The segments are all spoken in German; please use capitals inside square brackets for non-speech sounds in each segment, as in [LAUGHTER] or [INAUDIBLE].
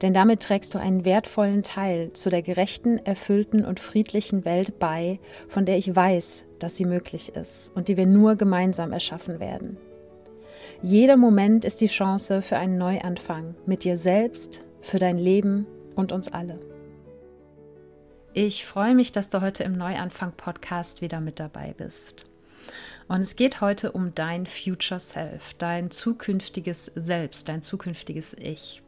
Denn damit trägst du einen wertvollen Teil zu der gerechten, erfüllten und friedlichen Welt bei, von der ich weiß, dass sie möglich ist und die wir nur gemeinsam erschaffen werden. Jeder Moment ist die Chance für einen Neuanfang mit dir selbst, für dein Leben und uns alle. Ich freue mich, dass du heute im Neuanfang-Podcast wieder mit dabei bist. Und es geht heute um dein Future Self, dein zukünftiges Selbst, dein zukünftiges Ich.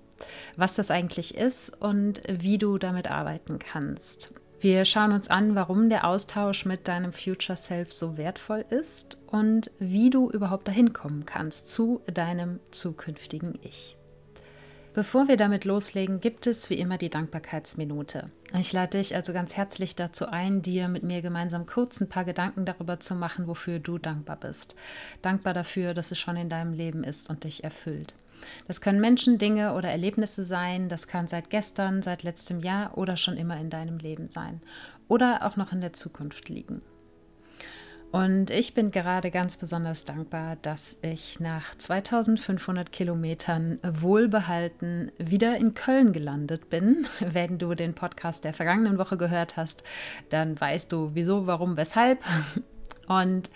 Was das eigentlich ist und wie du damit arbeiten kannst. Wir schauen uns an, warum der Austausch mit deinem Future Self so wertvoll ist und wie du überhaupt dahin kommen kannst zu deinem zukünftigen Ich. Bevor wir damit loslegen, gibt es wie immer die Dankbarkeitsminute. Ich lade dich also ganz herzlich dazu ein, dir mit mir gemeinsam kurz ein paar Gedanken darüber zu machen, wofür du dankbar bist. Dankbar dafür, dass es schon in deinem Leben ist und dich erfüllt. Das können Menschen, Dinge oder Erlebnisse sein. Das kann seit gestern, seit letztem Jahr oder schon immer in deinem Leben sein. Oder auch noch in der Zukunft liegen. Und ich bin gerade ganz besonders dankbar, dass ich nach 2500 Kilometern wohlbehalten wieder in Köln gelandet bin. [LAUGHS] Wenn du den Podcast der vergangenen Woche gehört hast, dann weißt du wieso, warum, weshalb. Und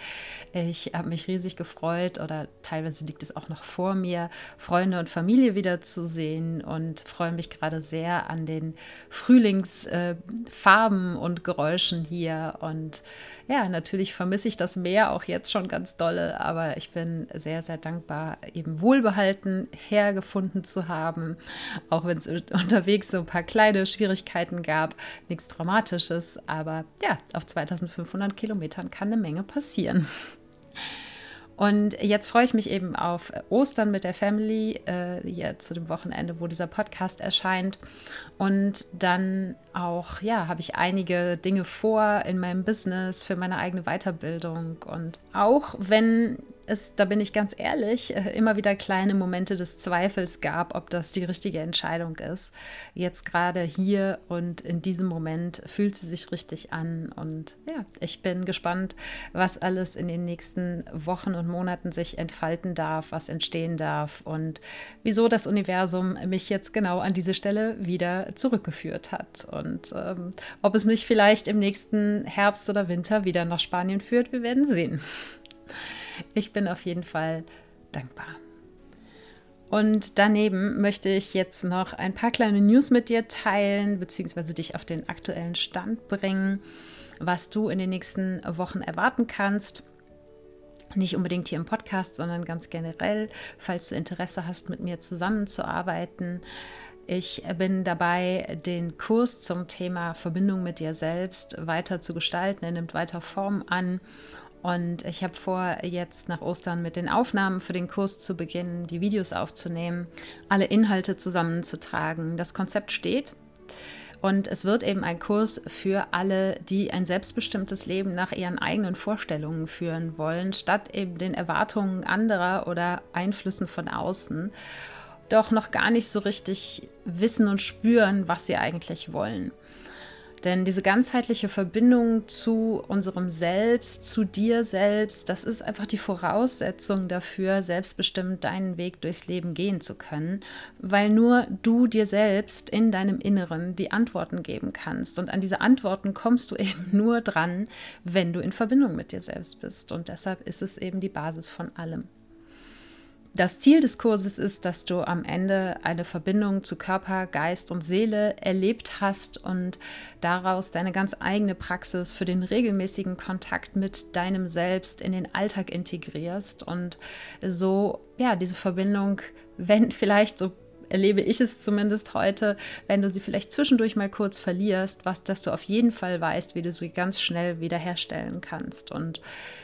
ich habe mich riesig gefreut oder teilweise liegt es auch noch vor mir, Freunde und Familie wiederzusehen und freue mich gerade sehr an den Frühlingsfarben äh, und Geräuschen hier. Und ja, natürlich vermisse ich das Meer auch jetzt schon ganz dolle, aber ich bin sehr, sehr dankbar, eben wohlbehalten hergefunden zu haben, auch wenn es unterwegs so ein paar kleine Schwierigkeiten gab, nichts Dramatisches, aber ja, auf 2500 Kilometern kann eine Menge passieren. Und jetzt freue ich mich eben auf Ostern mit der Family, äh, hier zu dem Wochenende, wo dieser Podcast erscheint. Und dann auch, ja, habe ich einige Dinge vor in meinem Business für meine eigene Weiterbildung. Und auch wenn es, da bin ich ganz ehrlich, äh, immer wieder kleine Momente des Zweifels gab, ob das die richtige Entscheidung ist. Jetzt gerade hier und in diesem Moment fühlt sie sich richtig an. Und ja, ich bin gespannt, was alles in den nächsten Wochen und Monaten sich entfalten darf, was entstehen darf und wieso das Universum mich jetzt genau an diese Stelle wieder zurückgeführt hat. Und ähm, ob es mich vielleicht im nächsten Herbst oder Winter wieder nach Spanien führt, wir werden sehen. Ich bin auf jeden Fall dankbar. Und daneben möchte ich jetzt noch ein paar kleine News mit dir teilen, beziehungsweise dich auf den aktuellen Stand bringen, was du in den nächsten Wochen erwarten kannst. Nicht unbedingt hier im Podcast, sondern ganz generell, falls du Interesse hast, mit mir zusammenzuarbeiten. Ich bin dabei, den Kurs zum Thema Verbindung mit dir selbst weiter zu gestalten. Er nimmt weiter Form an und ich habe vor, jetzt nach Ostern mit den Aufnahmen für den Kurs zu beginnen, die Videos aufzunehmen, alle Inhalte zusammenzutragen. Das Konzept steht. Und es wird eben ein Kurs für alle, die ein selbstbestimmtes Leben nach ihren eigenen Vorstellungen führen wollen, statt eben den Erwartungen anderer oder Einflüssen von außen, doch noch gar nicht so richtig wissen und spüren, was sie eigentlich wollen. Denn diese ganzheitliche Verbindung zu unserem Selbst, zu dir selbst, das ist einfach die Voraussetzung dafür, selbstbestimmt deinen Weg durchs Leben gehen zu können, weil nur du dir selbst in deinem Inneren die Antworten geben kannst. Und an diese Antworten kommst du [LAUGHS] eben nur dran, wenn du in Verbindung mit dir selbst bist. Und deshalb ist es eben die Basis von allem. Das Ziel des Kurses ist, dass du am Ende eine Verbindung zu Körper, Geist und Seele erlebt hast und daraus deine ganz eigene Praxis für den regelmäßigen Kontakt mit deinem Selbst in den Alltag integrierst und so ja diese Verbindung, wenn vielleicht so erlebe ich es zumindest heute, wenn du sie vielleicht zwischendurch mal kurz verlierst, was, dass du auf jeden Fall weißt, wie du sie ganz schnell wiederherstellen kannst und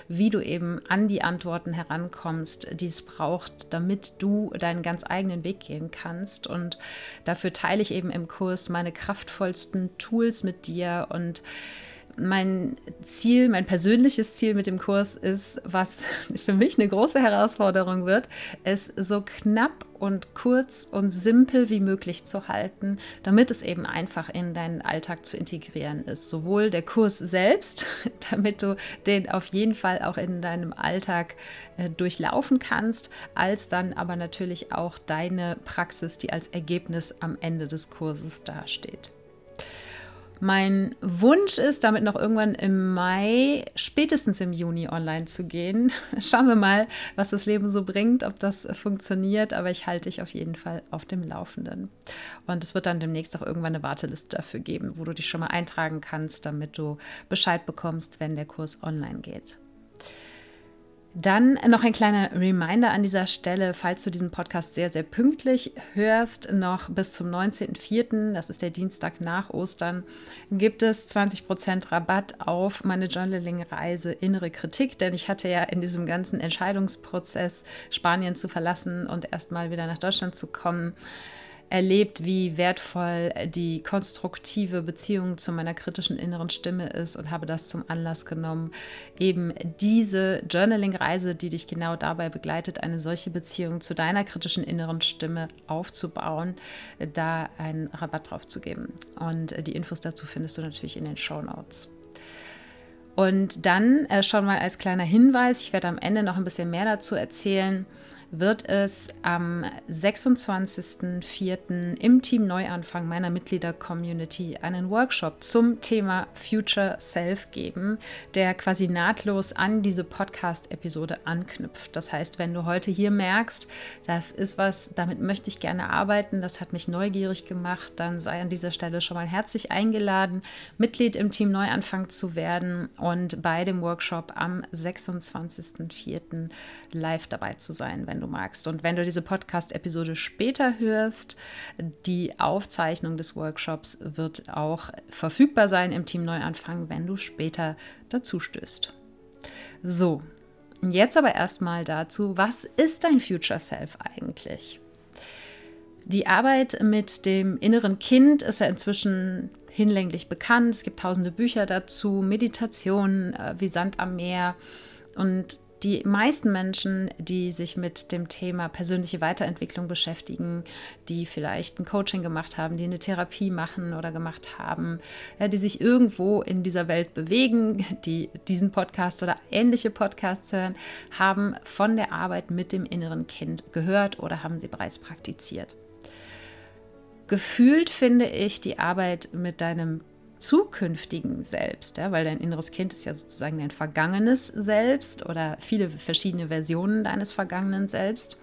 wie du eben an die Antworten herankommst, die es braucht, damit du deinen ganz eigenen Weg gehen kannst. Und dafür teile ich eben im Kurs meine kraftvollsten Tools mit dir und mein Ziel, mein persönliches Ziel mit dem Kurs ist, was für mich eine große Herausforderung wird, es so knapp und kurz und simpel wie möglich zu halten, damit es eben einfach in deinen Alltag zu integrieren ist. Sowohl der Kurs selbst, [LAUGHS] damit du den auf jeden Fall auch in deinem Alltag äh, durchlaufen kannst, als dann aber natürlich auch deine Praxis, die als Ergebnis am Ende des Kurses dasteht. Mein Wunsch ist, damit noch irgendwann im Mai, spätestens im Juni online zu gehen. [LAUGHS] Schauen wir mal, was das Leben so bringt, ob das funktioniert, aber ich halte dich auf jeden Fall auf dem Laufenden. Und es wird dann demnächst auch irgendwann eine Warteliste dafür geben, wo du dich schon mal eintragen kannst, damit du Bescheid bekommst, wenn der Kurs online geht. Dann noch ein kleiner Reminder an dieser Stelle, falls du diesen Podcast sehr, sehr pünktlich hörst, noch bis zum 19.04., das ist der Dienstag nach Ostern, gibt es 20% Rabatt auf meine Journaling-Reise Innere Kritik, denn ich hatte ja in diesem ganzen Entscheidungsprozess, Spanien zu verlassen und erstmal wieder nach Deutschland zu kommen, erlebt, wie wertvoll die konstruktive Beziehung zu meiner kritischen inneren Stimme ist und habe das zum Anlass genommen, eben diese Journaling-Reise, die dich genau dabei begleitet, eine solche Beziehung zu deiner kritischen inneren Stimme aufzubauen, da einen Rabatt drauf zu geben. Und die Infos dazu findest du natürlich in den Show Notes. Und dann äh, schon mal als kleiner Hinweis, ich werde am Ende noch ein bisschen mehr dazu erzählen, wird es am 26.04. im Team Neuanfang meiner Mitglieder-Community einen Workshop zum Thema Future Self geben, der quasi nahtlos an diese Podcast-Episode anknüpft. Das heißt, wenn du heute hier merkst, das ist was, damit möchte ich gerne arbeiten, das hat mich neugierig gemacht, dann sei an dieser Stelle schon mal herzlich eingeladen, Mitglied im Team Neuanfang zu werden und bei dem Workshop am 26.04. live dabei zu sein, wenn du du magst. Und wenn du diese Podcast-Episode später hörst, die Aufzeichnung des Workshops wird auch verfügbar sein im Team Neuanfang, wenn du später dazu stößt. So, jetzt aber erstmal dazu, was ist dein Future Self eigentlich? Die Arbeit mit dem inneren Kind ist ja inzwischen hinlänglich bekannt. Es gibt tausende Bücher dazu, Meditationen äh, wie Sand am Meer. Und die meisten Menschen, die sich mit dem Thema persönliche Weiterentwicklung beschäftigen, die vielleicht ein Coaching gemacht haben, die eine Therapie machen oder gemacht haben, ja, die sich irgendwo in dieser Welt bewegen, die diesen Podcast oder ähnliche Podcasts hören, haben von der Arbeit mit dem inneren Kind gehört oder haben sie bereits praktiziert. Gefühlt finde ich die Arbeit mit deinem zukünftigen Selbst, ja, weil dein inneres Kind ist ja sozusagen dein vergangenes Selbst oder viele verschiedene Versionen deines vergangenen Selbst.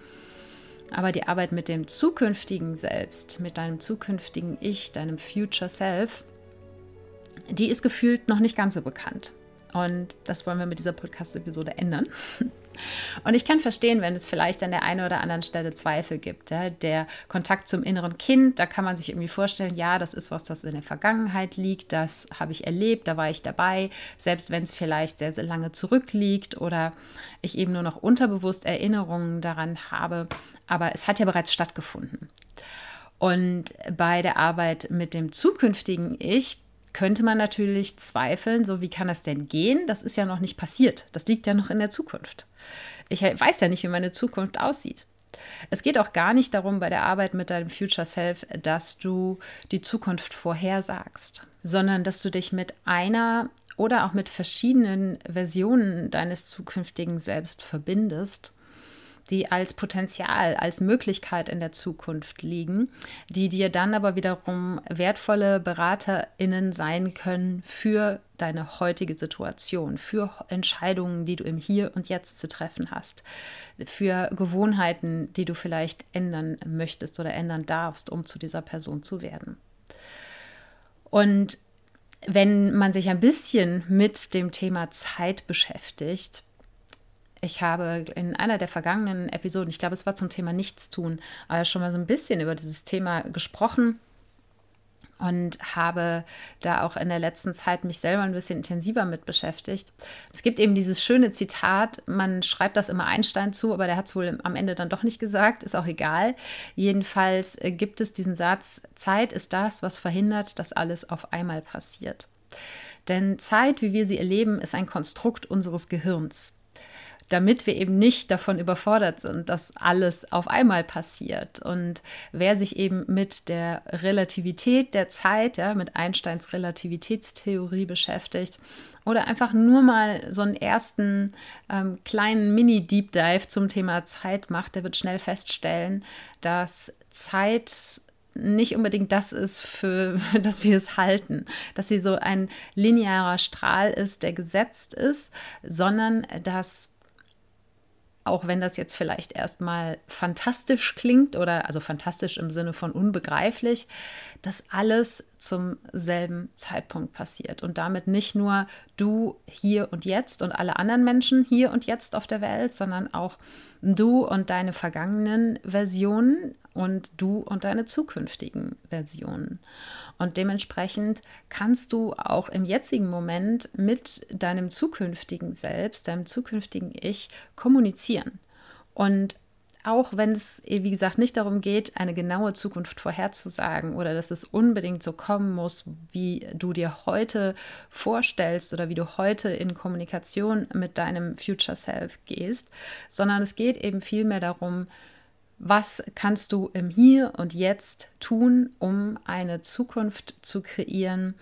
Aber die Arbeit mit dem zukünftigen Selbst, mit deinem zukünftigen Ich, deinem Future Self, die ist gefühlt noch nicht ganz so bekannt. Und das wollen wir mit dieser Podcast-Episode ändern. [LAUGHS] Und ich kann verstehen, wenn es vielleicht an der einen oder anderen Stelle Zweifel gibt. Ja? Der Kontakt zum inneren Kind, da kann man sich irgendwie vorstellen, ja, das ist was, das in der Vergangenheit liegt, das habe ich erlebt, da war ich dabei, selbst wenn es vielleicht sehr, sehr lange zurückliegt oder ich eben nur noch unterbewusst Erinnerungen daran habe. Aber es hat ja bereits stattgefunden. Und bei der Arbeit mit dem zukünftigen Ich könnte man natürlich zweifeln, so wie kann das denn gehen? Das ist ja noch nicht passiert. Das liegt ja noch in der Zukunft. Ich weiß ja nicht, wie meine Zukunft aussieht. Es geht auch gar nicht darum bei der Arbeit mit deinem Future Self, dass du die Zukunft vorhersagst, sondern dass du dich mit einer oder auch mit verschiedenen Versionen deines zukünftigen Selbst verbindest die als Potenzial, als Möglichkeit in der Zukunft liegen, die dir dann aber wiederum wertvolle BeraterInnen sein können für deine heutige Situation, für Entscheidungen, die du im Hier und Jetzt zu treffen hast, für Gewohnheiten, die du vielleicht ändern möchtest oder ändern darfst, um zu dieser Person zu werden. Und wenn man sich ein bisschen mit dem Thema Zeit beschäftigt, Ich habe in einer der vergangenen Episoden, ich glaube, es war zum Thema Nichtstun, aber schon mal so ein bisschen über dieses Thema gesprochen und habe da auch in der letzten Zeit mich selber ein bisschen intensiver mit beschäftigt. Es gibt eben dieses schöne Zitat, man schreibt das immer Einstein zu, aber der hat es wohl am Ende dann doch nicht gesagt, ist auch egal. Jedenfalls äh, gibt es diesen Satz, Zeit ist das, was verhindert, dass alles auf einmal passiert. Denn Zeit, wie wir sie erleben, ist ein Konstrukt unseres Gehirns damit wir eben nicht davon überfordert sind, dass alles auf einmal passiert. Und wer sich eben mit der Relativität der Zeit, ja, mit Einsteins Relativitätstheorie beschäftigt, oder einfach nur mal so einen ersten ähm, kleinen Mini-Deep Dive zum Thema Zeit macht, der wird schnell feststellen, dass Zeit nicht unbedingt das ist, für, für das wir es halten, dass sie so ein linearer Strahl ist, der gesetzt ist, sondern dass auch wenn das jetzt vielleicht erstmal fantastisch klingt oder also fantastisch im Sinne von unbegreiflich, dass alles zum selben Zeitpunkt passiert und damit nicht nur du hier und jetzt und alle anderen Menschen hier und jetzt auf der Welt, sondern auch du und deine vergangenen Versionen und du und deine zukünftigen Versionen. Und dementsprechend kannst du auch im jetzigen Moment mit deinem zukünftigen Selbst, deinem zukünftigen Ich kommunizieren. Und auch wenn es, wie gesagt, nicht darum geht, eine genaue Zukunft vorherzusagen oder dass es unbedingt so kommen muss, wie du dir heute vorstellst oder wie du heute in Kommunikation mit deinem Future Self gehst, sondern es geht eben vielmehr darum, was kannst du im Hier und Jetzt tun, um eine Zukunft zu kreieren,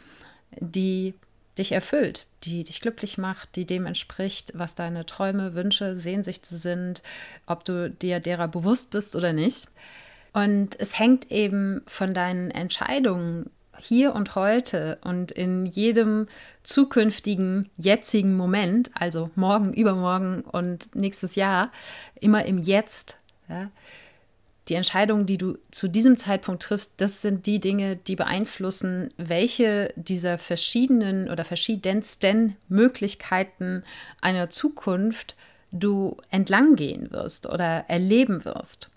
die dich erfüllt, die dich glücklich macht, die dem entspricht, was deine Träume, Wünsche, Sehnsüchte sind, ob du dir derer bewusst bist oder nicht. Und es hängt eben von deinen Entscheidungen hier und heute und in jedem zukünftigen, jetzigen Moment, also morgen, übermorgen und nächstes Jahr, immer im Jetzt, ja, die Entscheidungen, die du zu diesem Zeitpunkt triffst, das sind die Dinge, die beeinflussen, welche dieser verschiedenen oder verschiedensten Möglichkeiten einer Zukunft du entlang gehen wirst oder erleben wirst.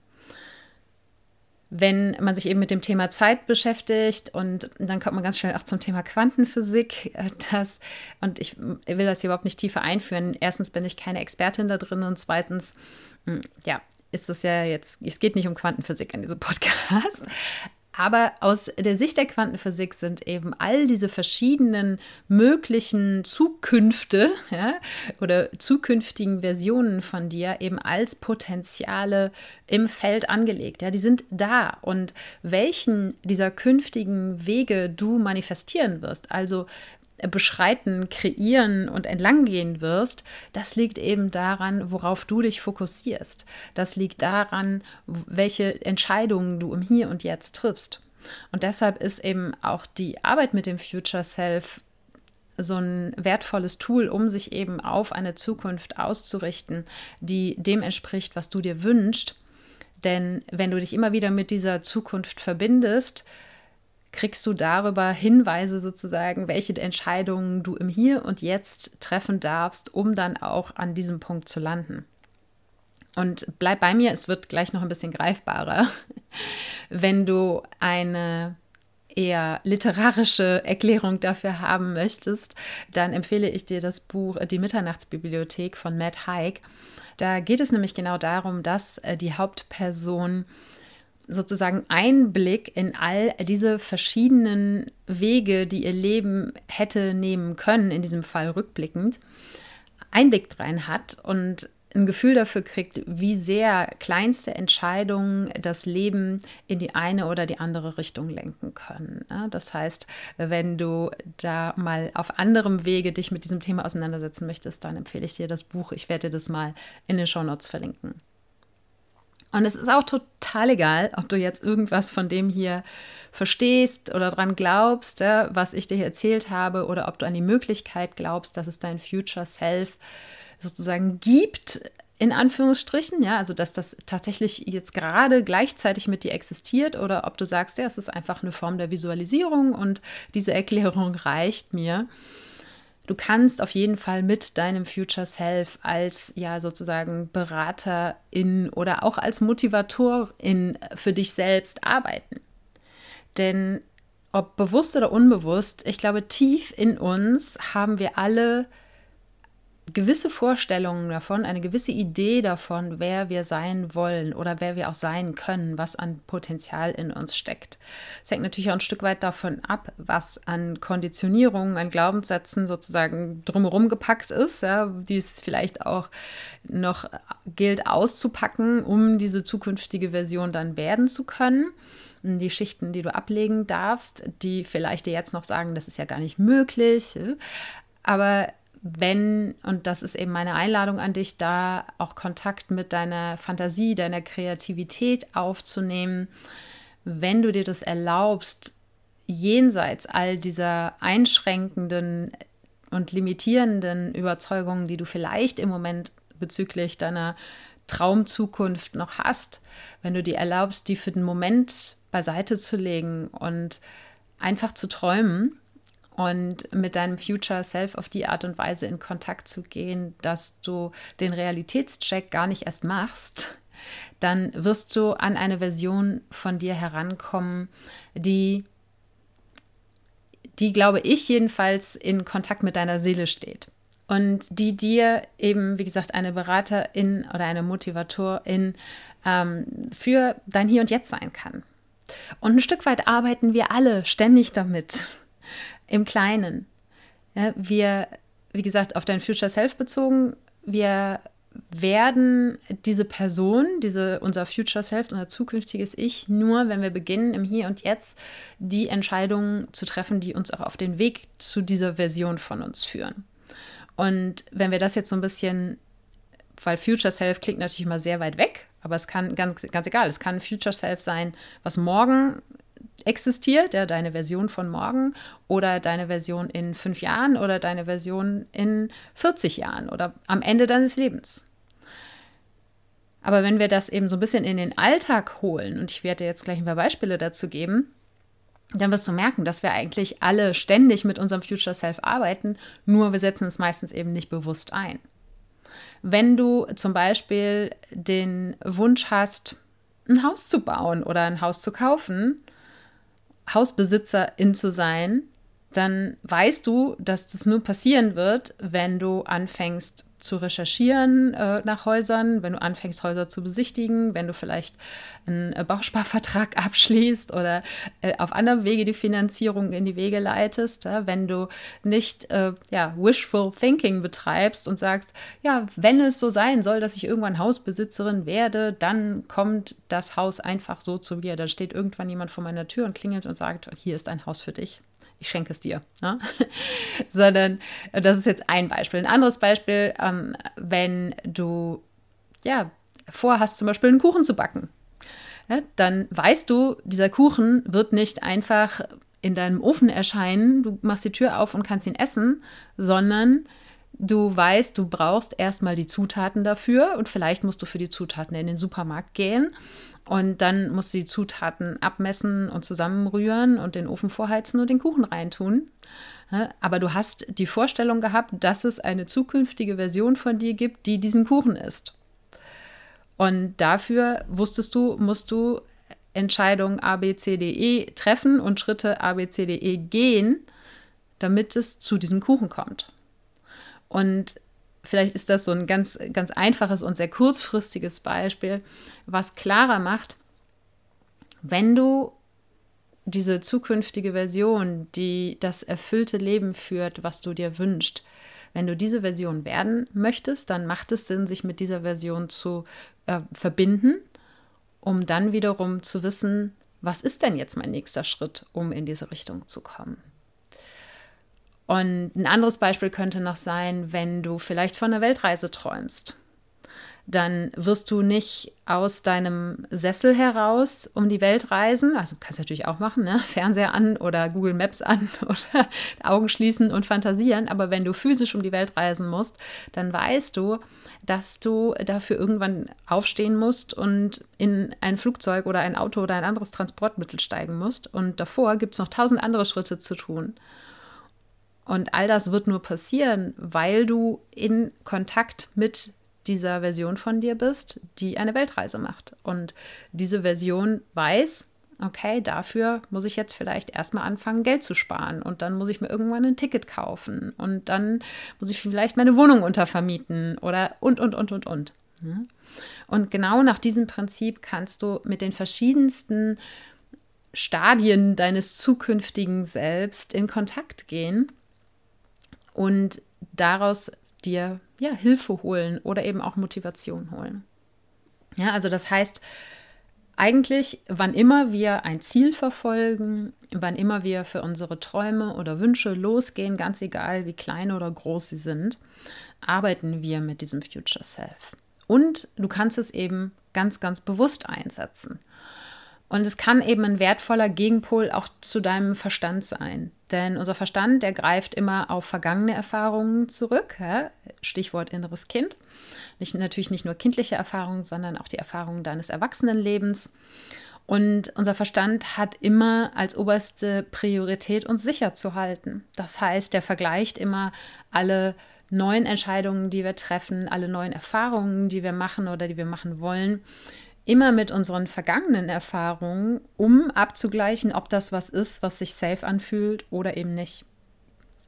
Wenn man sich eben mit dem Thema Zeit beschäftigt und dann kommt man ganz schnell auch zum Thema Quantenphysik. Äh, das, und ich will das hier überhaupt nicht tiefer einführen. Erstens bin ich keine Expertin da drin und zweitens, hm, ja, ist es ja jetzt, es geht nicht um Quantenphysik in diesem Podcast. Aber aus der Sicht der Quantenphysik sind eben all diese verschiedenen möglichen Zukünfte ja, oder zukünftigen Versionen von dir eben als Potenziale im Feld angelegt. Ja, die sind da. Und welchen dieser künftigen Wege du manifestieren wirst, also beschreiten, kreieren und entlanggehen wirst, das liegt eben daran, worauf du dich fokussierst. Das liegt daran, welche Entscheidungen du im Hier und Jetzt triffst. Und deshalb ist eben auch die Arbeit mit dem Future Self so ein wertvolles Tool, um sich eben auf eine Zukunft auszurichten, die dem entspricht, was du dir wünschst. Denn wenn du dich immer wieder mit dieser Zukunft verbindest, kriegst du darüber Hinweise sozusagen, welche Entscheidungen du im Hier und Jetzt treffen darfst, um dann auch an diesem Punkt zu landen. Und bleib bei mir, es wird gleich noch ein bisschen greifbarer. [LAUGHS] Wenn du eine eher literarische Erklärung dafür haben möchtest, dann empfehle ich dir das Buch Die Mitternachtsbibliothek von Matt Haig. Da geht es nämlich genau darum, dass äh, die Hauptperson sozusagen Einblick in all diese verschiedenen Wege, die ihr Leben hätte nehmen können, in diesem Fall rückblickend, Einblick rein hat und ein Gefühl dafür kriegt, wie sehr kleinste Entscheidungen das Leben in die eine oder die andere Richtung lenken können. Das heißt, wenn du da mal auf anderem Wege dich mit diesem Thema auseinandersetzen möchtest, dann empfehle ich dir das Buch. Ich werde das mal in den Show Notes verlinken. Und es ist auch total egal, ob du jetzt irgendwas von dem hier verstehst oder dran glaubst, was ich dir erzählt habe, oder ob du an die Möglichkeit glaubst, dass es dein Future Self sozusagen gibt, in Anführungsstrichen, ja, also dass das tatsächlich jetzt gerade gleichzeitig mit dir existiert, oder ob du sagst, ja, es ist einfach eine Form der Visualisierung und diese Erklärung [LAUGHS] reicht mir du kannst auf jeden Fall mit deinem Future Self als ja sozusagen Beraterin oder auch als Motivatorin für dich selbst arbeiten. Denn ob bewusst oder unbewusst, ich glaube, tief in uns haben wir alle gewisse Vorstellungen davon, eine gewisse Idee davon, wer wir sein wollen oder wer wir auch sein können, was an Potenzial in uns steckt. Es hängt natürlich auch ein Stück weit davon ab, was an Konditionierungen, an Glaubenssätzen sozusagen drumherum gepackt ist, ja, die es vielleicht auch noch gilt auszupacken, um diese zukünftige Version dann werden zu können die Schichten, die du ablegen darfst, die vielleicht dir jetzt noch sagen, das ist ja gar nicht möglich. Aber wenn, und das ist eben meine Einladung an dich, da auch Kontakt mit deiner Fantasie, deiner Kreativität aufzunehmen, wenn du dir das erlaubst, jenseits all dieser einschränkenden und limitierenden Überzeugungen, die du vielleicht im Moment bezüglich deiner Traumzukunft noch hast, wenn du dir erlaubst, die für den Moment beiseite zu legen und einfach zu träumen und mit deinem Future Self auf die Art und Weise in Kontakt zu gehen, dass du den Realitätscheck gar nicht erst machst, dann wirst du an eine Version von dir herankommen, die, die glaube ich jedenfalls in Kontakt mit deiner Seele steht. Und die dir eben, wie gesagt, eine Beraterin oder eine Motivatorin ähm, für dein Hier und Jetzt sein kann. Und ein Stück weit arbeiten wir alle ständig damit im Kleinen. Ja, wir, wie gesagt, auf dein Future Self bezogen, wir werden diese Person, diese, unser Future Self, unser zukünftiges Ich, nur wenn wir beginnen, im Hier und Jetzt die Entscheidungen zu treffen, die uns auch auf den Weg zu dieser Version von uns führen. Und wenn wir das jetzt so ein bisschen, weil Future Self klingt natürlich immer sehr weit weg, aber es kann ganz, ganz egal, es kann Future Self sein, was morgen existiert, ja, deine Version von morgen oder deine Version in fünf Jahren oder deine Version in 40 Jahren oder am Ende deines Lebens. Aber wenn wir das eben so ein bisschen in den Alltag holen, und ich werde jetzt gleich ein paar Beispiele dazu geben, dann wirst du merken, dass wir eigentlich alle ständig mit unserem Future Self arbeiten, nur wir setzen es meistens eben nicht bewusst ein. Wenn du zum Beispiel den Wunsch hast, ein Haus zu bauen oder ein Haus zu kaufen, Hausbesitzerin zu sein, dann weißt du, dass das nur passieren wird, wenn du anfängst zu recherchieren äh, nach Häusern, wenn du anfängst, Häuser zu besichtigen, wenn du vielleicht einen äh, Bausparvertrag [LAUGHS] abschließt oder äh, auf anderem Wege die Finanzierung in die Wege leitest, ja, wenn du nicht äh, ja, wishful thinking betreibst und sagst, ja, wenn es so sein soll, dass ich irgendwann Hausbesitzerin werde, dann kommt das Haus einfach so zu mir. Da steht irgendwann jemand vor meiner Tür und klingelt und sagt, hier ist ein Haus für dich ich schenke es dir. Ne? [LAUGHS] Sondern das ist jetzt ein Beispiel. Ein anderes Beispiel, ähm, wenn du ja vorhast, zum Beispiel einen Kuchen zu backen, ja, dann weißt du, dieser Kuchen wird nicht einfach in deinem Ofen erscheinen, du machst die Tür auf und kannst ihn essen, sondern du weißt, du brauchst erstmal die Zutaten dafür und vielleicht musst du für die Zutaten in den Supermarkt gehen und dann musst du die Zutaten abmessen und zusammenrühren und den Ofen vorheizen und den Kuchen reintun. Aber du hast die Vorstellung gehabt, dass es eine zukünftige Version von dir gibt, die diesen Kuchen isst. Und dafür wusstest du, musst du Entscheidungen A, B, C, D, E treffen und Schritte A, B, C, D, E gehen, damit es zu diesem Kuchen kommt. Und vielleicht ist das so ein ganz, ganz einfaches und sehr kurzfristiges Beispiel, was klarer macht, wenn du diese zukünftige Version, die das erfüllte Leben führt, was du dir wünschst, wenn du diese Version werden möchtest, dann macht es Sinn, sich mit dieser Version zu äh, verbinden, um dann wiederum zu wissen, was ist denn jetzt mein nächster Schritt, um in diese Richtung zu kommen. Und ein anderes Beispiel könnte noch sein, wenn du vielleicht von einer Weltreise träumst. Dann wirst du nicht aus deinem Sessel heraus um die Welt reisen. Also kannst du natürlich auch machen, ne? Fernseher an oder Google Maps an [LAUGHS] oder Augen schließen und fantasieren. Aber wenn du physisch um die Welt reisen musst, dann weißt du, dass du dafür irgendwann aufstehen musst und in ein Flugzeug oder ein Auto oder ein anderes Transportmittel steigen musst. Und davor gibt es noch tausend andere Schritte zu tun. Und all das wird nur passieren, weil du in Kontakt mit dieser Version von dir bist, die eine Weltreise macht. Und diese Version weiß, okay, dafür muss ich jetzt vielleicht erstmal anfangen, Geld zu sparen. Und dann muss ich mir irgendwann ein Ticket kaufen. Und dann muss ich vielleicht meine Wohnung untervermieten oder und, und, und, und, und. Und genau nach diesem Prinzip kannst du mit den verschiedensten Stadien deines zukünftigen Selbst in Kontakt gehen und daraus dir ja, Hilfe holen oder eben auch Motivation holen. Ja, also das heißt, eigentlich, wann immer wir ein Ziel verfolgen, wann immer wir für unsere Träume oder Wünsche losgehen, ganz egal wie klein oder groß sie sind, arbeiten wir mit diesem Future Self. Und du kannst es eben ganz, ganz bewusst einsetzen. Und es kann eben ein wertvoller Gegenpol auch zu deinem Verstand sein. Denn unser Verstand, der greift immer auf vergangene Erfahrungen zurück. Ja? Stichwort inneres Kind. Nicht, natürlich nicht nur kindliche Erfahrungen, sondern auch die Erfahrungen deines Erwachsenenlebens. Und unser Verstand hat immer als oberste Priorität, uns sicher zu halten. Das heißt, der vergleicht immer alle neuen Entscheidungen, die wir treffen, alle neuen Erfahrungen, die wir machen oder die wir machen wollen, immer mit unseren vergangenen Erfahrungen, um abzugleichen, ob das was ist, was sich safe anfühlt oder eben nicht.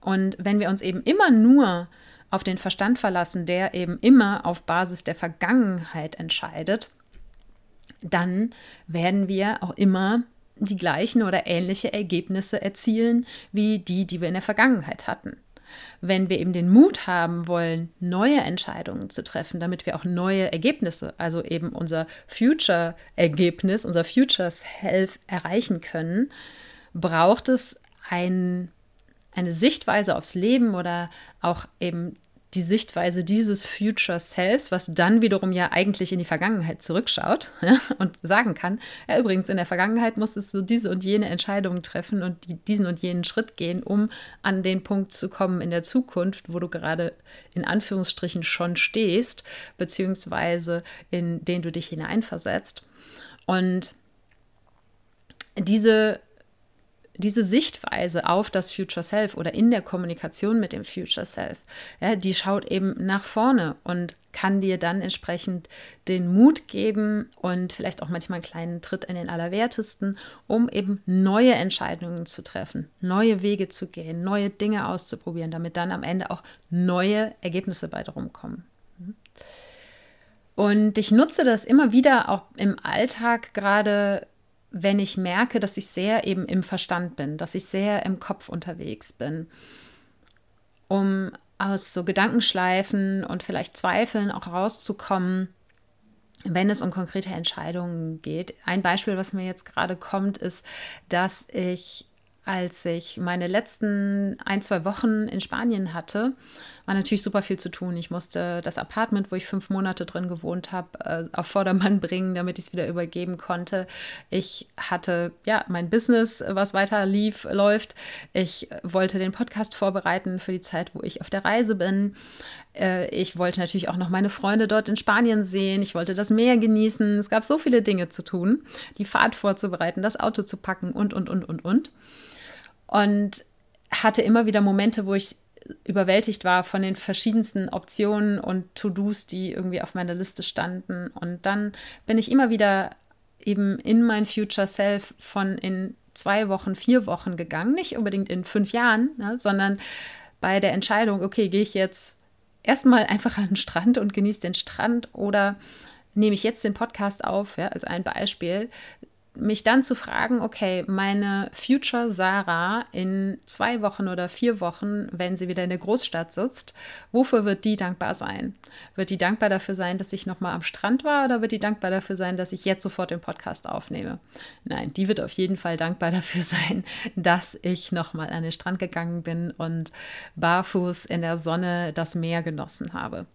Und wenn wir uns eben immer nur auf den Verstand verlassen, der eben immer auf Basis der Vergangenheit entscheidet, dann werden wir auch immer die gleichen oder ähnliche Ergebnisse erzielen wie die, die wir in der Vergangenheit hatten wenn wir eben den Mut haben wollen, neue Entscheidungen zu treffen, damit wir auch neue Ergebnisse, also eben unser Future-Ergebnis, unser Future Self erreichen können, braucht es ein, eine Sichtweise aufs Leben oder auch eben die Sichtweise dieses Future Selves, was dann wiederum ja eigentlich in die Vergangenheit zurückschaut [LAUGHS] und sagen kann, ja, übrigens, in der Vergangenheit musstest du diese und jene Entscheidungen treffen und die, diesen und jenen Schritt gehen, um an den Punkt zu kommen in der Zukunft, wo du gerade in Anführungsstrichen schon stehst, beziehungsweise in den du dich hineinversetzt. Und diese diese Sichtweise auf das Future Self oder in der Kommunikation mit dem Future Self, ja, die schaut eben nach vorne und kann dir dann entsprechend den Mut geben und vielleicht auch manchmal einen kleinen Tritt in den Allerwertesten, um eben neue Entscheidungen zu treffen, neue Wege zu gehen, neue Dinge auszuprobieren, damit dann am Ende auch neue Ergebnisse bei rumkommen. Und ich nutze das immer wieder auch im Alltag gerade wenn ich merke, dass ich sehr eben im Verstand bin, dass ich sehr im Kopf unterwegs bin, um aus so Gedankenschleifen und vielleicht Zweifeln auch rauszukommen, wenn es um konkrete Entscheidungen geht. Ein Beispiel, was mir jetzt gerade kommt, ist, dass ich als ich meine letzten ein, zwei Wochen in Spanien hatte, war natürlich super viel zu tun. Ich musste das Apartment, wo ich fünf Monate drin gewohnt habe, äh, auf Vordermann bringen, damit ich es wieder übergeben konnte. Ich hatte ja mein Business, was weiter lief, läuft. Ich wollte den Podcast vorbereiten für die Zeit, wo ich auf der Reise bin. Äh, ich wollte natürlich auch noch meine Freunde dort in Spanien sehen. Ich wollte das Meer genießen. Es gab so viele Dinge zu tun, die Fahrt vorzubereiten, das Auto zu packen und, und, und, und, und. Und hatte immer wieder Momente, wo ich überwältigt war von den verschiedensten Optionen und To-Dos, die irgendwie auf meiner Liste standen. Und dann bin ich immer wieder eben in mein Future Self von in zwei Wochen, vier Wochen gegangen, nicht unbedingt in fünf Jahren, ne, sondern bei der Entscheidung, okay, gehe ich jetzt erstmal einfach an den Strand und genieße den Strand oder nehme ich jetzt den Podcast auf, ja, als ein Beispiel, mich dann zu fragen, okay, meine Future Sarah in zwei Wochen oder vier Wochen, wenn sie wieder in der Großstadt sitzt, wofür wird die dankbar sein? Wird die dankbar dafür sein, dass ich nochmal am Strand war oder wird die dankbar dafür sein, dass ich jetzt sofort den Podcast aufnehme? Nein, die wird auf jeden Fall dankbar dafür [LAUGHS] sein, dass ich nochmal an den Strand gegangen bin und barfuß in der Sonne das Meer genossen habe.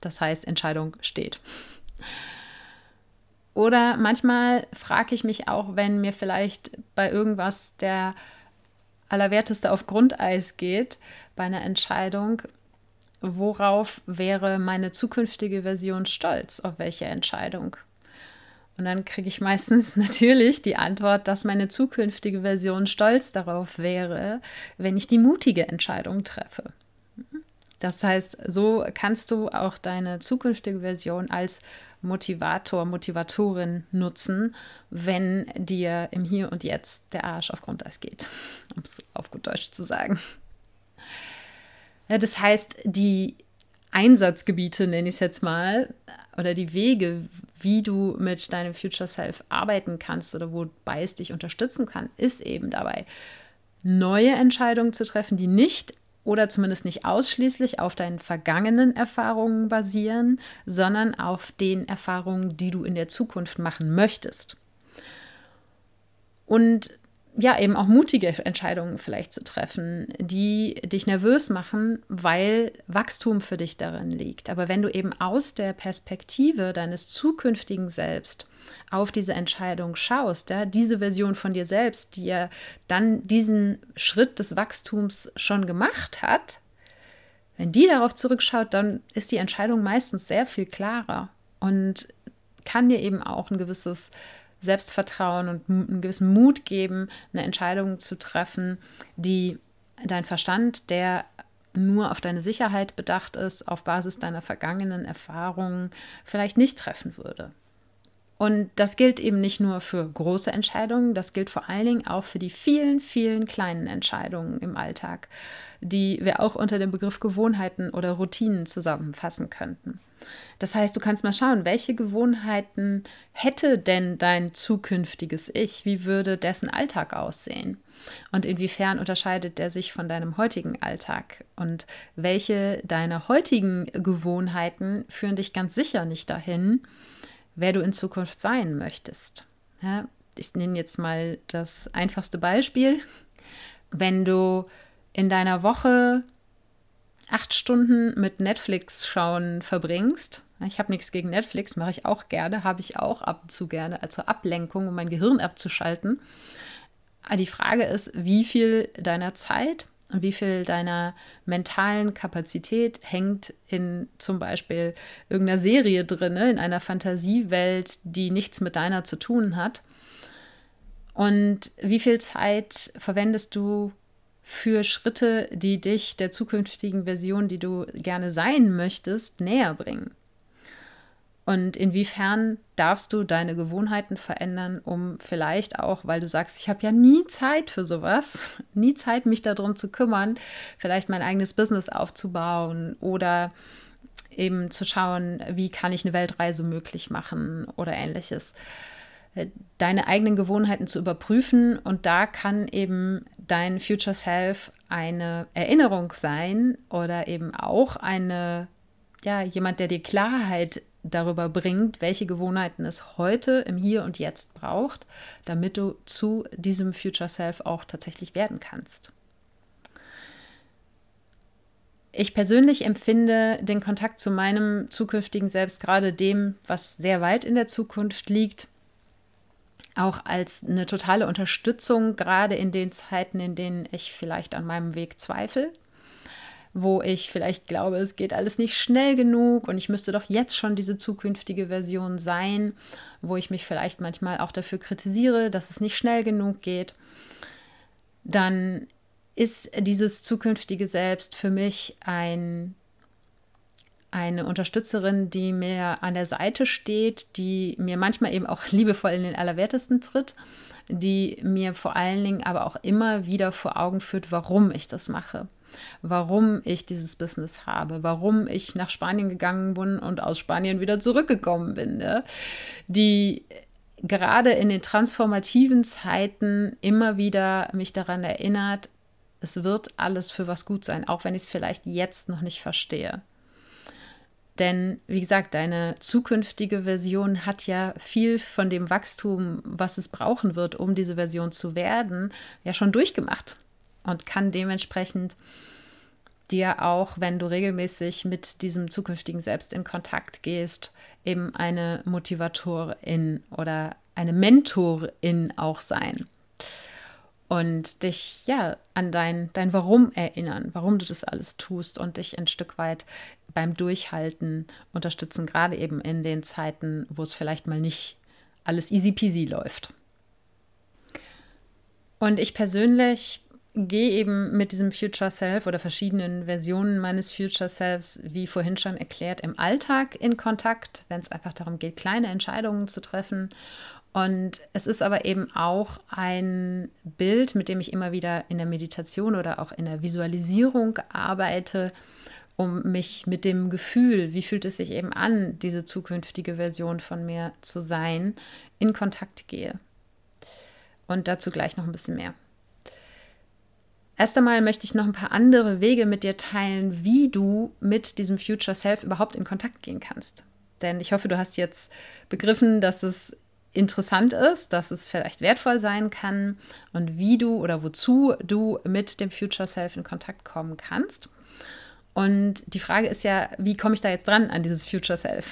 Das heißt, Entscheidung steht. Oder manchmal frage ich mich auch, wenn mir vielleicht bei irgendwas der Allerwerteste auf Grundeis geht, bei einer Entscheidung, worauf wäre meine zukünftige Version stolz, auf welche Entscheidung? Und dann kriege ich meistens [LAUGHS] natürlich die Antwort, dass meine zukünftige Version stolz darauf wäre, wenn ich die mutige Entscheidung treffe. Das heißt, so kannst du auch deine zukünftige Version als Motivator, Motivatorin nutzen, wenn dir im Hier und Jetzt der Arsch auf Grundeis geht, [LAUGHS] um es auf gut Deutsch zu sagen. Das heißt, die Einsatzgebiete, nenne ich es jetzt mal, oder die Wege, wie du mit deinem Future Self arbeiten kannst oder wobei es dich unterstützen kann, ist eben dabei, neue Entscheidungen zu treffen, die nicht oder zumindest nicht ausschließlich auf deinen vergangenen Erfahrungen basieren, sondern auf den Erfahrungen, die du in der Zukunft machen möchtest. Und ja, eben auch mutige Entscheidungen vielleicht zu treffen, die dich nervös machen, weil Wachstum für dich darin liegt. Aber wenn du eben aus der Perspektive deines zukünftigen Selbst auf diese Entscheidung schaust, ja, diese Version von dir selbst, die ja dann diesen Schritt des Wachstums schon gemacht hat, wenn die darauf zurückschaut, dann ist die Entscheidung meistens sehr viel klarer und kann dir eben auch ein gewisses Selbstvertrauen und einen gewissen Mut geben, eine Entscheidung zu treffen, die dein Verstand, der nur auf deine Sicherheit bedacht ist, auf Basis deiner vergangenen Erfahrungen vielleicht nicht treffen würde. Und das gilt eben nicht nur für große Entscheidungen, das gilt vor allen Dingen auch für die vielen, vielen kleinen Entscheidungen im Alltag, die wir auch unter dem Begriff Gewohnheiten oder Routinen zusammenfassen könnten. Das heißt, du kannst mal schauen, welche Gewohnheiten hätte denn dein zukünftiges Ich? Wie würde dessen Alltag aussehen? Und inwiefern unterscheidet der sich von deinem heutigen Alltag? Und welche deiner heutigen Gewohnheiten führen dich ganz sicher nicht dahin, wer du in Zukunft sein möchtest? Ja, ich nenne jetzt mal das einfachste Beispiel. Wenn du in deiner Woche acht Stunden mit Netflix schauen verbringst, ich habe nichts gegen Netflix, mache ich auch gerne, habe ich auch ab und zu gerne, also Ablenkung, um mein Gehirn abzuschalten. Die Frage ist, wie viel deiner Zeit wie viel deiner mentalen Kapazität hängt in zum Beispiel irgendeiner Serie drin, in einer Fantasiewelt, die nichts mit deiner zu tun hat. Und wie viel Zeit verwendest du für Schritte, die dich der zukünftigen Version, die du gerne sein möchtest, näher bringen? Und inwiefern darfst du deine Gewohnheiten verändern, um vielleicht auch, weil du sagst, ich habe ja nie Zeit für sowas, [LAUGHS] nie Zeit, mich darum zu kümmern, vielleicht mein eigenes Business aufzubauen oder eben zu schauen, wie kann ich eine Weltreise möglich machen oder ähnliches deine eigenen Gewohnheiten zu überprüfen. Und da kann eben dein Future Self eine Erinnerung sein oder eben auch eine, ja, jemand, der dir Klarheit darüber bringt, welche Gewohnheiten es heute im Hier und Jetzt braucht, damit du zu diesem Future Self auch tatsächlich werden kannst. Ich persönlich empfinde den Kontakt zu meinem zukünftigen Selbst, gerade dem, was sehr weit in der Zukunft liegt, auch als eine totale Unterstützung, gerade in den Zeiten, in denen ich vielleicht an meinem Weg zweifle, wo ich vielleicht glaube, es geht alles nicht schnell genug und ich müsste doch jetzt schon diese zukünftige Version sein, wo ich mich vielleicht manchmal auch dafür kritisiere, dass es nicht schnell genug geht, dann ist dieses zukünftige Selbst für mich ein eine Unterstützerin, die mir an der Seite steht, die mir manchmal eben auch [LAUGHS] liebevoll in den Allerwertesten tritt, die mir vor allen Dingen aber auch immer wieder vor Augen führt, warum ich das mache, warum ich dieses Business habe, warum ich nach Spanien gegangen bin und aus Spanien wieder zurückgekommen bin, ne? die gerade in den transformativen Zeiten immer wieder mich daran erinnert, es wird alles für was gut sein, auch wenn ich es vielleicht jetzt noch nicht verstehe. Denn, wie gesagt, deine zukünftige Version hat ja viel von dem Wachstum, was es brauchen wird, um diese Version zu werden, ja schon durchgemacht und kann dementsprechend dir auch, wenn du regelmäßig mit diesem zukünftigen Selbst in Kontakt gehst, eben eine Motivatorin oder eine Mentorin auch sein und dich ja an dein, dein Warum erinnern, warum du das alles tust und dich ein Stück weit beim Durchhalten unterstützen, gerade eben in den Zeiten, wo es vielleicht mal nicht alles easy peasy läuft. Und ich persönlich gehe eben mit diesem Future Self oder verschiedenen Versionen meines Future Selves, wie vorhin schon erklärt, im Alltag in Kontakt, wenn es einfach darum geht, kleine Entscheidungen zu treffen. Und es ist aber eben auch ein Bild, mit dem ich immer wieder in der Meditation oder auch in der Visualisierung arbeite, um mich mit dem Gefühl, wie fühlt es sich eben an, diese zukünftige Version von mir zu sein, in Kontakt gehe. Und dazu gleich noch ein bisschen mehr. Erst einmal möchte ich noch ein paar andere Wege mit dir teilen, wie du mit diesem Future Self überhaupt in Kontakt gehen kannst. Denn ich hoffe, du hast jetzt begriffen, dass es interessant ist, dass es vielleicht wertvoll sein kann und wie du oder wozu du mit dem Future Self in Kontakt kommen kannst. Und die Frage ist ja, wie komme ich da jetzt dran an dieses Future Self?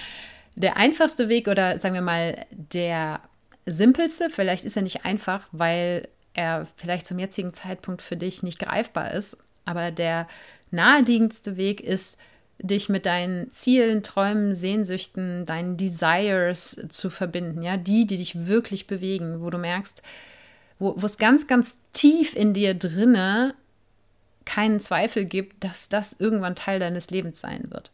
[LAUGHS] Der einfachste Weg oder sagen wir mal der simpelste, vielleicht ist er nicht einfach, weil er vielleicht zum jetzigen Zeitpunkt für dich nicht greifbar ist. Aber der naheliegendste Weg ist, dich mit deinen Zielen, Träumen, Sehnsüchten, deinen Desires zu verbinden. Ja, die, die dich wirklich bewegen, wo du merkst, wo, es ganz, ganz tief in dir drinne keinen Zweifel gibt, dass das irgendwann Teil deines Lebens sein wird.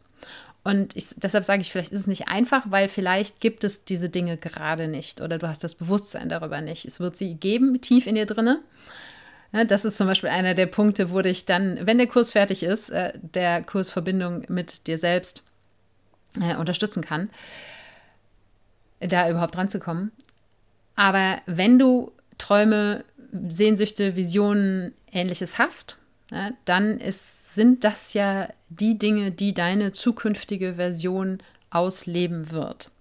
Und ich, deshalb sage ich, vielleicht ist es nicht einfach, weil vielleicht gibt es diese Dinge gerade nicht oder du hast das Bewusstsein darüber nicht. Es wird sie geben, tief in dir drinne. Ja, das ist zum Beispiel einer der Punkte, wo dich dann, wenn der Kurs fertig ist, äh, der Kurs Verbindung mit dir selbst äh, unterstützen kann, da überhaupt dran zu kommen. Aber wenn du Träume, Sehnsüchte, Visionen, ähnliches hast, dann ist, sind das ja die Dinge, die deine zukünftige Version ausleben wird.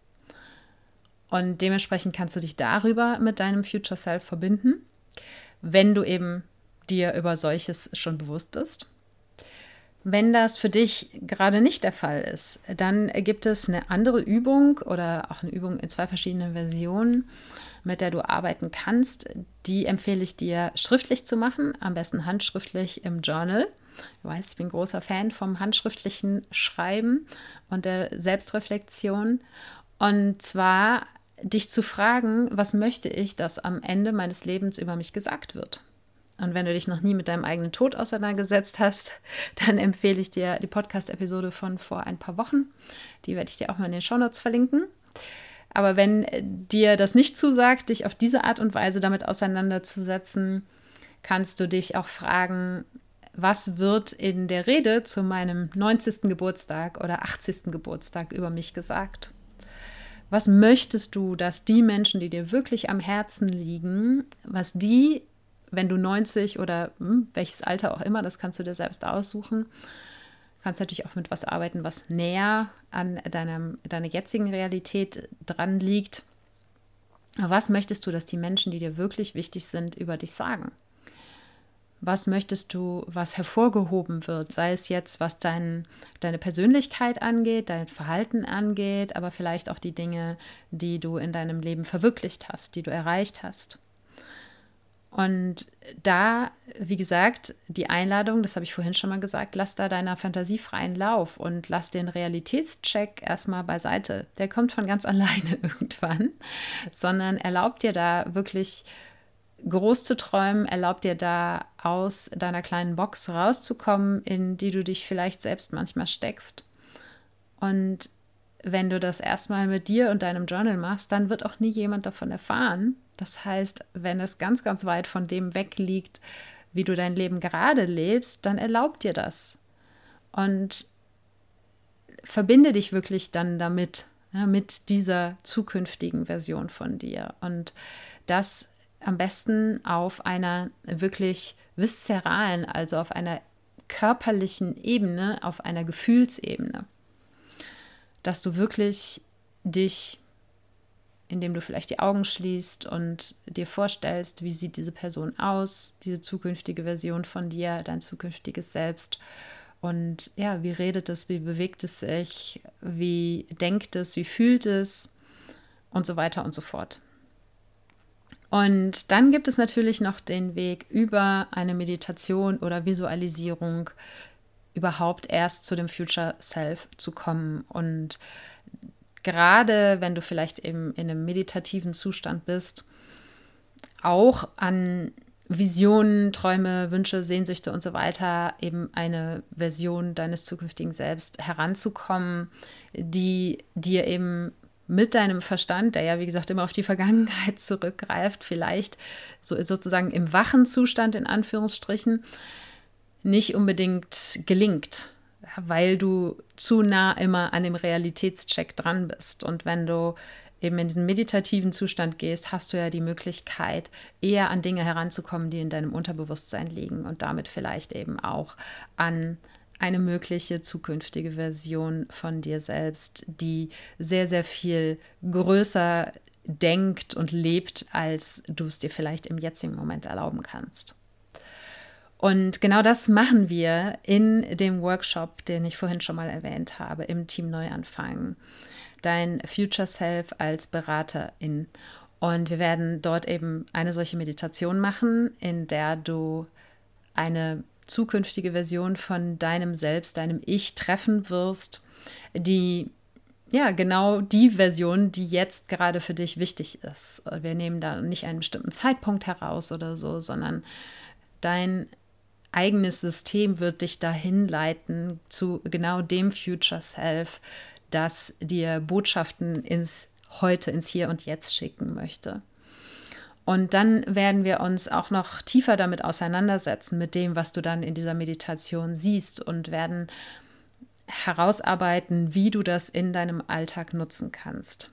Und dementsprechend kannst du dich darüber mit deinem Future Self verbinden, wenn du eben dir über solches schon bewusst bist. Wenn das für dich gerade nicht der Fall ist, dann gibt es eine andere Übung oder auch eine Übung in zwei verschiedenen Versionen, mit der du arbeiten kannst. Die empfehle ich dir schriftlich zu machen, am besten handschriftlich im Journal. Du weißt, ich bin großer Fan vom handschriftlichen Schreiben und der Selbstreflexion. Und zwar dich zu fragen, was möchte ich, dass am Ende meines Lebens über mich gesagt wird? Und wenn du dich noch nie mit deinem eigenen Tod auseinandergesetzt hast, [LAUGHS] dann empfehle ich dir die Podcast-Episode von vor ein paar Wochen. Die werde ich dir auch mal in den Shownotes verlinken. Aber wenn dir das nicht zusagt, dich auf diese Art und Weise damit auseinanderzusetzen, kannst du dich auch fragen, was wird in der Rede zu meinem 90. Geburtstag oder 80. Geburtstag über mich gesagt? Was möchtest du, dass die Menschen, die dir wirklich am Herzen liegen, was die, wenn du 90 oder hm, welches Alter auch immer, das kannst du dir selbst aussuchen, kannst natürlich auch mit was arbeiten, was näher an deinem, deiner jetzigen Realität dran liegt. Was möchtest du, dass die Menschen, die dir wirklich wichtig sind, über dich sagen? Was möchtest du, was hervorgehoben wird, sei es jetzt, was dein, deine Persönlichkeit angeht, dein Verhalten angeht, aber vielleicht auch die Dinge, die du in deinem Leben verwirklicht hast, die du erreicht hast. Und da, wie gesagt, die Einladung, das habe ich vorhin schon mal gesagt, lass da deiner Fantasie freien Lauf und lass den Realitätscheck erstmal beiseite. Der kommt von ganz [LAUGHS] alleine irgendwann, sondern erlaubt dir da wirklich groß zu träumen, erlaubt dir da aus deiner kleinen Box rauszukommen, in die du dich vielleicht selbst manchmal steckst. Und wenn du das erstmal mit dir und deinem Journal machst, dann wird auch nie jemand davon erfahren. Das heißt, wenn es ganz, ganz weit von dem weg liegt, wie du dein Leben gerade lebst, dann erlaub dir das. Und verbinde dich wirklich dann damit, ja, mit dieser zukünftigen Version von dir. Und das am besten auf einer wirklich viszeralen, also auf einer körperlichen Ebene, auf einer Gefühlsebene. Dass du wirklich dich, indem du vielleicht die Augen schließt und dir vorstellst, wie sieht diese Person aus, diese zukünftige Version von dir, dein zukünftiges Selbst. Und ja, wie redet es, wie bewegt es sich, wie denkt es, wie fühlt es und so weiter und so fort. Und dann gibt es natürlich noch den Weg über eine Meditation oder Visualisierung überhaupt erst zu dem Future Self zu kommen. Und gerade wenn du vielleicht eben in einem meditativen Zustand bist, auch an Visionen, Träume, Wünsche, Sehnsüchte und so weiter, eben eine Version deines zukünftigen Selbst heranzukommen, die dir eben mit deinem Verstand, der ja wie gesagt immer auf die Vergangenheit [LAUGHS] zurückgreift, vielleicht so, sozusagen im wachen Zustand in Anführungsstrichen, nicht unbedingt gelingt, weil du zu nah immer an dem Realitätscheck dran bist. Und wenn du eben in diesen meditativen Zustand gehst, hast du ja die Möglichkeit, eher an Dinge heranzukommen, die in deinem Unterbewusstsein liegen und damit vielleicht eben auch an eine mögliche zukünftige Version von dir selbst, die sehr, sehr viel größer denkt und lebt, als du es dir vielleicht im jetzigen Moment erlauben kannst. Und genau das machen wir in dem Workshop, den ich vorhin schon mal erwähnt habe, im Team Neuanfang dein Future Self als Beraterin. Und wir werden dort eben eine solche Meditation machen, in der du eine zukünftige Version von deinem Selbst, deinem Ich treffen wirst, die ja, genau die Version, die jetzt gerade für dich wichtig ist. Wir nehmen da nicht einen bestimmten Zeitpunkt heraus oder so, sondern dein eigenes System wird dich dahin leiten zu genau dem Future Self, das dir Botschaften ins Heute, ins Hier und Jetzt schicken möchte. Und dann werden wir uns auch noch tiefer damit auseinandersetzen, mit dem, was du dann in dieser Meditation siehst und werden herausarbeiten, wie du das in deinem Alltag nutzen kannst.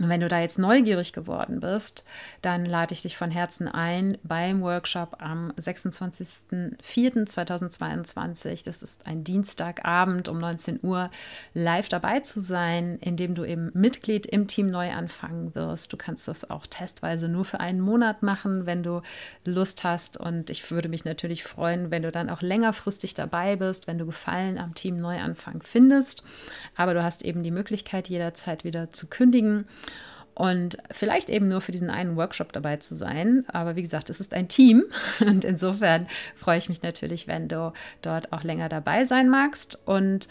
Und wenn du da jetzt neugierig geworden bist, dann lade ich dich von Herzen ein beim Workshop am 26.04.2022. Das ist ein Dienstagabend um 19 Uhr live dabei zu sein, indem du eben Mitglied im Team neu anfangen wirst. Du kannst das auch testweise nur für einen Monat machen, wenn du Lust hast. Und ich würde mich natürlich freuen, wenn du dann auch längerfristig dabei bist, wenn du Gefallen am Team Neuanfang findest. Aber du hast eben die Möglichkeit, jederzeit wieder zu kündigen und vielleicht eben nur für diesen einen Workshop dabei zu sein. Aber wie gesagt, es ist ein Team [LAUGHS] und insofern freue ich mich natürlich, wenn du dort auch länger dabei sein magst. Und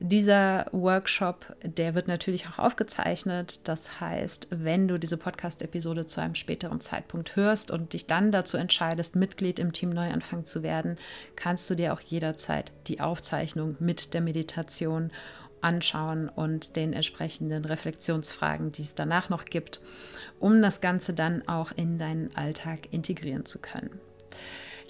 dieser Workshop, der wird natürlich auch aufgezeichnet. Das heißt, wenn du diese Podcast-Episode zu einem späteren Zeitpunkt hörst und dich dann dazu entscheidest, Mitglied im Team Neuanfang zu werden, kannst du dir auch jederzeit die Aufzeichnung mit der Meditation anschauen und den entsprechenden Reflexionsfragen, die es danach noch gibt, um das Ganze dann auch in deinen Alltag integrieren zu können.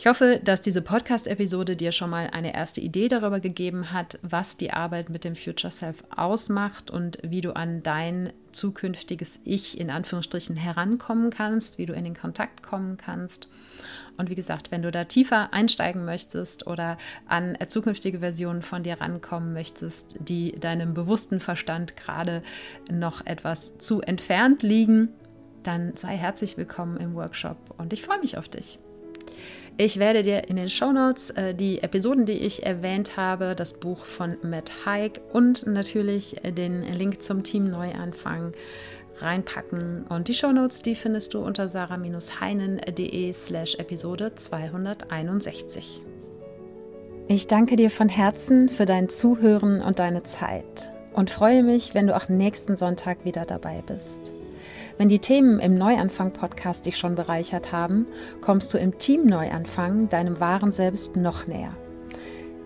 Ich hoffe, dass diese Podcast-Episode dir schon mal eine erste Idee darüber gegeben hat, was die Arbeit mit dem Future Self ausmacht und wie du an dein zukünftiges Ich in Anführungsstrichen herankommen kannst, wie du in den Kontakt kommen kannst. Und wie gesagt, wenn du da tiefer einsteigen möchtest oder an zukünftige Versionen von dir rankommen möchtest, die deinem bewussten Verstand gerade noch etwas zu entfernt liegen, dann sei herzlich willkommen im Workshop und ich freue mich auf dich. Ich werde dir in den Show Notes äh, die Episoden, die ich erwähnt habe, das Buch von Matt Haig und natürlich den Link zum Team Neuanfang reinpacken. Und die Shownotes, die findest du unter sarah-heinen.de slash Episode 261. Ich danke dir von Herzen für dein Zuhören und deine Zeit und freue mich, wenn du auch nächsten Sonntag wieder dabei bist. Wenn die Themen im Neuanfang-Podcast dich schon bereichert haben, kommst du im Team Neuanfang deinem wahren Selbst noch näher.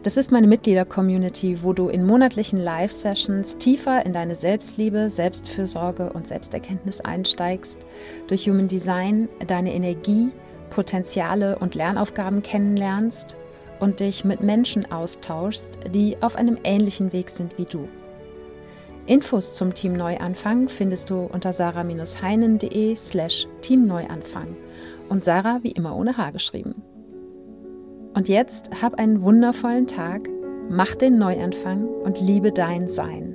Das ist meine Mitglieder-Community, wo du in monatlichen Live-Sessions tiefer in deine Selbstliebe, Selbstfürsorge und Selbsterkenntnis einsteigst, durch Human Design deine Energie, Potenziale und Lernaufgaben kennenlernst und dich mit Menschen austauschst, die auf einem ähnlichen Weg sind wie du. Infos zum Team Neuanfang findest du unter sarah-heinen.de slash Teamneuanfang und Sarah wie immer ohne H geschrieben. Und jetzt hab einen wundervollen Tag, mach den Neuanfang und liebe dein Sein.